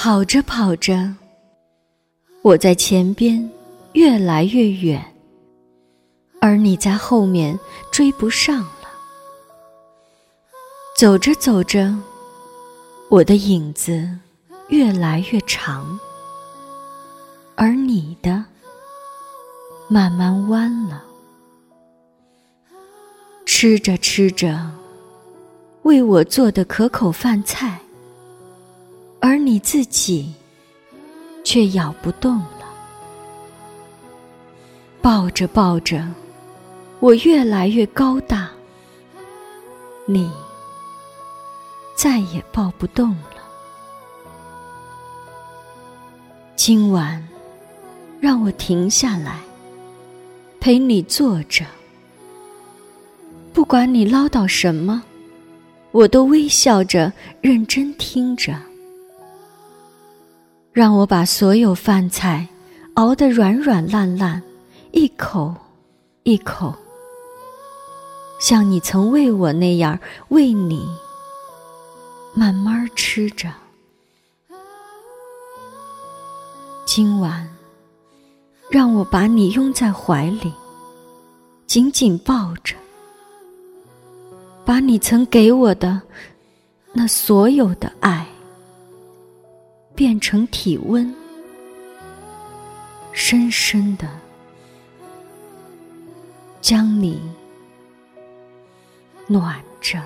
跑着跑着，我在前边越来越远，而你在后面追不上了。走着走着，我的影子越来越长，而你的慢慢弯了。吃着吃着，为我做的可口饭菜，而你自己却咬不动了。抱着抱着，我越来越高大，你。再也抱不动了。今晚，让我停下来，陪你坐着。不管你唠叨什么，我都微笑着认真听着。让我把所有饭菜熬得软软烂烂，一口一口，像你曾喂我那样喂你。慢慢吃着，今晚让我把你拥在怀里，紧紧抱着，把你曾给我的那所有的爱变成体温，深深的将你暖着。